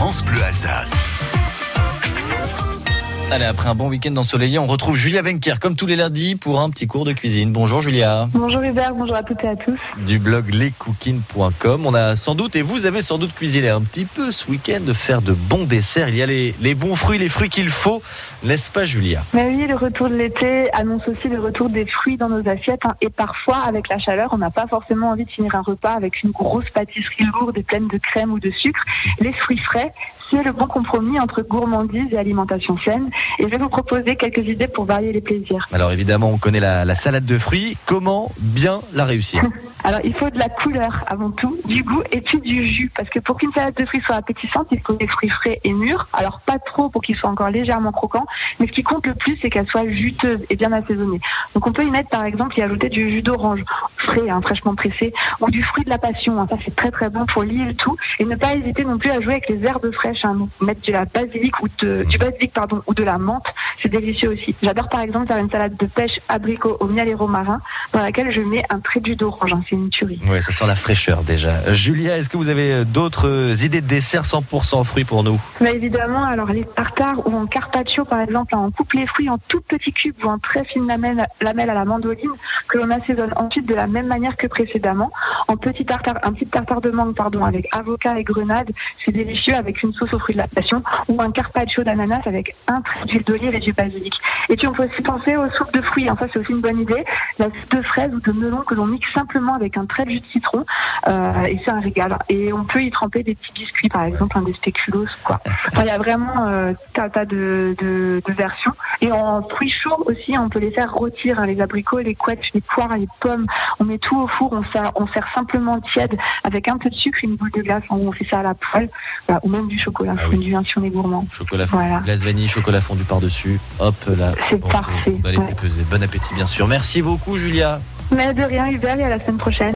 France Bleu Alsace. Allez, après un bon week-end ensoleillé, on retrouve Julia Venker comme tous les lundis pour un petit cours de cuisine. Bonjour Julia. Bonjour Hubert, bonjour à toutes et à tous. Du blog lescookines.com. On a sans doute, et vous avez sans doute cuisiné un petit peu ce week-end de faire de bons desserts. Il y a les, les bons fruits, les fruits qu'il faut, n'est-ce pas Julia? Mais oui, le retour de l'été annonce aussi le retour des fruits dans nos assiettes. hein. Et parfois, avec la chaleur, on n'a pas forcément envie de finir un repas avec une grosse pâtisserie lourde et pleine de crème ou de sucre. Les fruits frais, c'est le bon compromis entre gourmandise et alimentation saine. Et je vais vous proposer quelques idées pour varier les plaisirs. Alors évidemment, on connaît la, la salade de fruits. Comment bien la réussir? Alors, il faut de la couleur avant tout, du goût et puis du jus. Parce que pour qu'une salade de fruits soit appétissante, il faut des fruits frais et mûrs. Alors, pas trop pour qu'ils soient encore légèrement croquants. Mais ce qui compte le plus, c'est qu'elle soit juteuse et bien assaisonnée. Donc, on peut y mettre, par exemple, y ajouter du jus d'orange frais, hein, fraîchement pressé, ou du fruit de la passion. hein. Ça, c'est très très bon pour lier tout. Et ne pas hésiter non plus à jouer avec les herbes fraîches. Hein. Mettre de la basilic ou de, du basilic, pardon, ou de la menthe. C'est délicieux aussi. J'adore, par exemple, faire une salade de pêche abricot au miel et romarin, dans laquelle je mets un trait de jus d'orange. C'est une tuerie. Ouais, ça sent la fraîcheur déjà. Euh, Julia, est-ce que vous avez d'autres euh, idées de desserts 100% fruits pour nous? Mais évidemment, alors les tartares ou en carpaccio par exemple, on coupe les fruits en tout petits cubes ou en très fines lamelles, lamelles à la mandoline que l'on assaisonne ensuite de la même manière que précédemment. En petit tartare, un petit tartare de mangue pardon, avec avocat et grenade, c'est délicieux avec une sauce aux fruits de la passion ou un carpaccio d'ananas avec un trait d'huile d'olive et du basilic. Et puis on peut aussi penser aux soupes de fruits, hein, ça c'est aussi une bonne idée. La soupe de fraises ou de melon que l'on mixe simplement avec un trait de jus de citron euh, et c'est un régal. Et on peut y tremper des petits biscuits par exemple, un des spéculoos quoi. Enfin, il y a vraiment euh, tas, tas de, de, de versions. Et en fruits chauds aussi, on peut les faire rôtir, hein, les abricots, les couettes, les poires, les pommes. On met tout au four, on sert, on sert simplement tiède avec un peu de sucre une boule de glace. On fait ça à la poêle, Voilà, ou même du chocolat Ah oui. fondu hein, si on est gourmand. Chocolat fondu, Voilà. glace vanille, chocolat fondu par-dessus. Hop là. C'est Bon, parfait, On va laisser ouais. peser. Bon appétit bien sûr. Merci beaucoup Julia. Mais de rien, Hubert, et à la semaine prochaine.